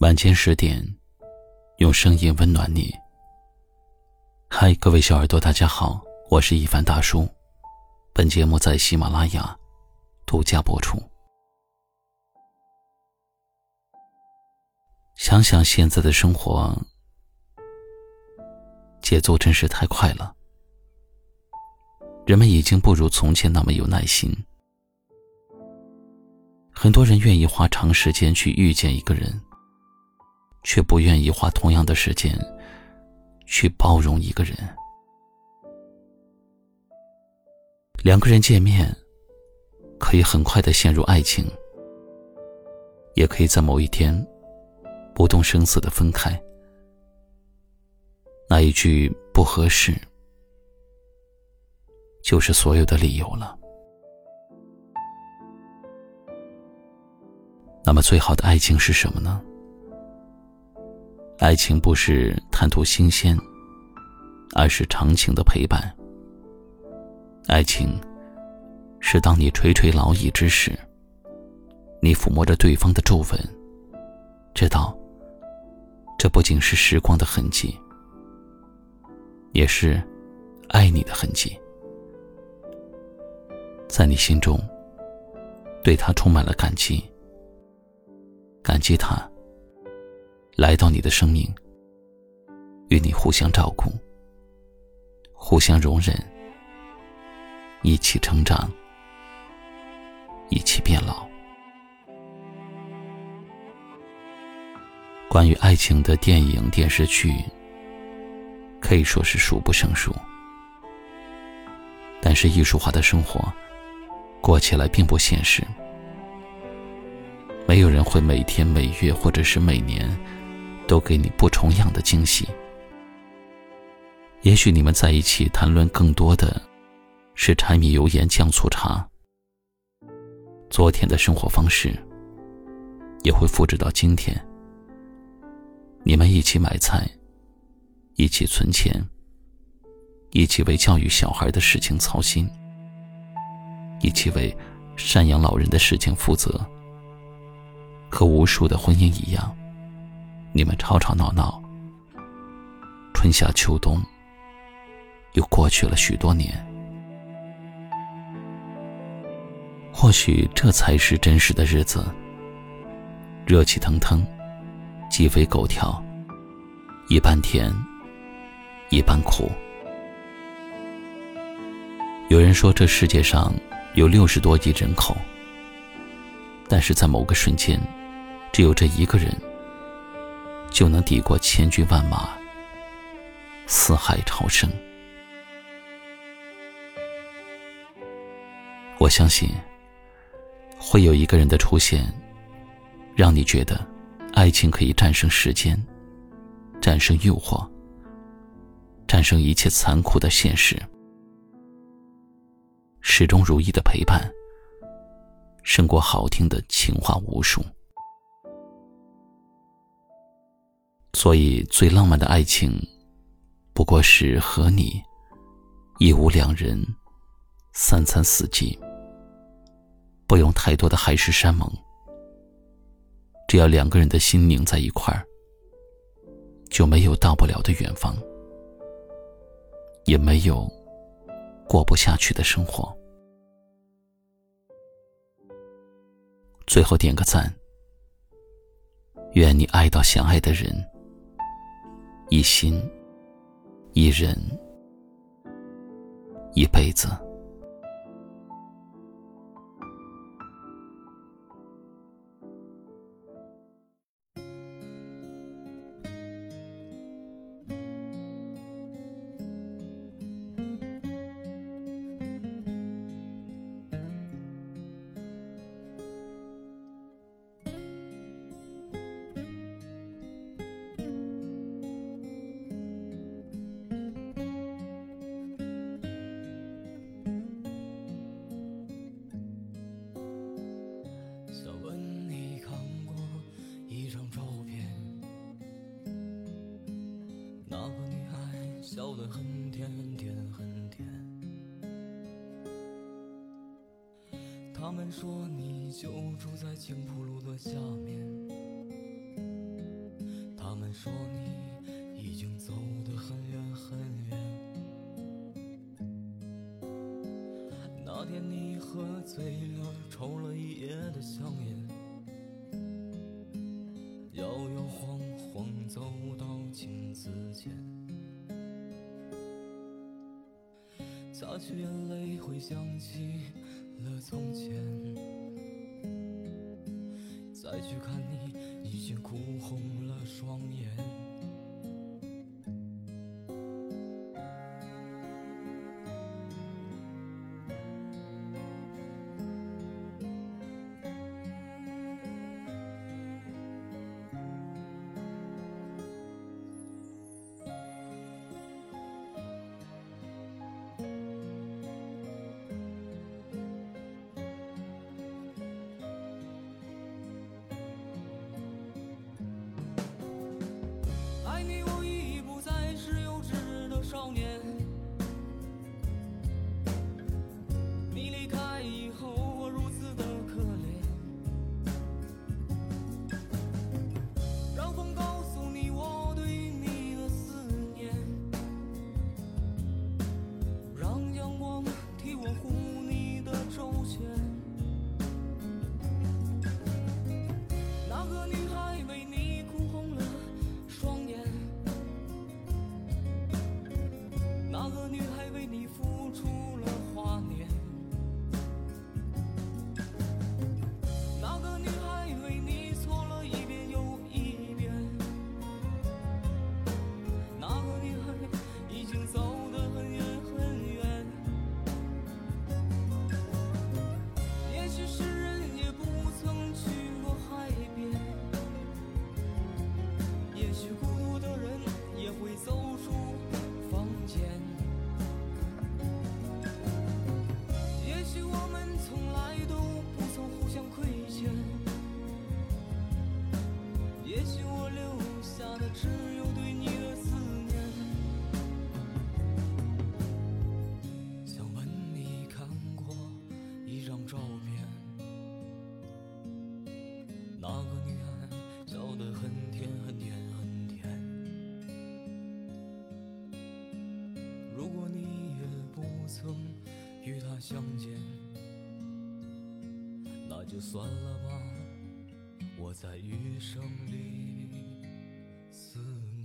晚间十点，用声音温暖你。嗨，各位小耳朵，大家好，我是一凡大叔。本节目在喜马拉雅独家播出。想想现在的生活，节奏真是太快了。人们已经不如从前那么有耐心。很多人愿意花长时间去遇见一个人。却不愿意花同样的时间去包容一个人。两个人见面，可以很快的陷入爱情，也可以在某一天不动声色的分开。那一句不合适，就是所有的理由了。那么，最好的爱情是什么呢？爱情不是贪图新鲜，而是长情的陪伴。爱情是当你垂垂老矣之时，你抚摸着对方的皱纹，知道这不仅是时光的痕迹，也是爱你的痕迹，在你心中对他充满了感激，感激他。来到你的生命，与你互相照顾，互相容忍，一起成长，一起变老。关于爱情的电影、电视剧，可以说是数不胜数。但是艺术化的生活，过起来并不现实。没有人会每天、每月或者是每年。都给你不重样的惊喜。也许你们在一起谈论更多的，是柴米油盐酱醋茶。昨天的生活方式，也会复制到今天。你们一起买菜，一起存钱，一起为教育小孩的事情操心，一起为赡养老人的事情负责。和无数的婚姻一样。你们吵吵闹闹，春夏秋冬，又过去了许多年。或许这才是真实的日子，热气腾腾，鸡飞狗跳，一半甜，一半苦。有人说，这世界上有六十多亿人口，但是在某个瞬间，只有这一个人。就能抵过千军万马，四海潮生。我相信，会有一个人的出现，让你觉得，爱情可以战胜时间，战胜诱惑，战胜一切残酷的现实。始终如一的陪伴，胜过好听的情话无数。所以，最浪漫的爱情，不过是和你一屋两人，三餐四季，不用太多的海誓山盟。只要两个人的心拧在一块儿，就没有到不了的远方，也没有过不下去的生活。最后点个赞，愿你爱到想爱的人。一心，一人，一辈子。笑得很甜很甜很甜。他们说你就住在青浦路的下面，他们说你已经走得很远很远。那天你喝醉了，抽了一夜的香烟，摇摇晃晃走到镜子前，擦去眼泪，回想起了从前，再去看你，爱你，我已不再是幼稚的少年。相见，那就算了吧，我在余生里思念。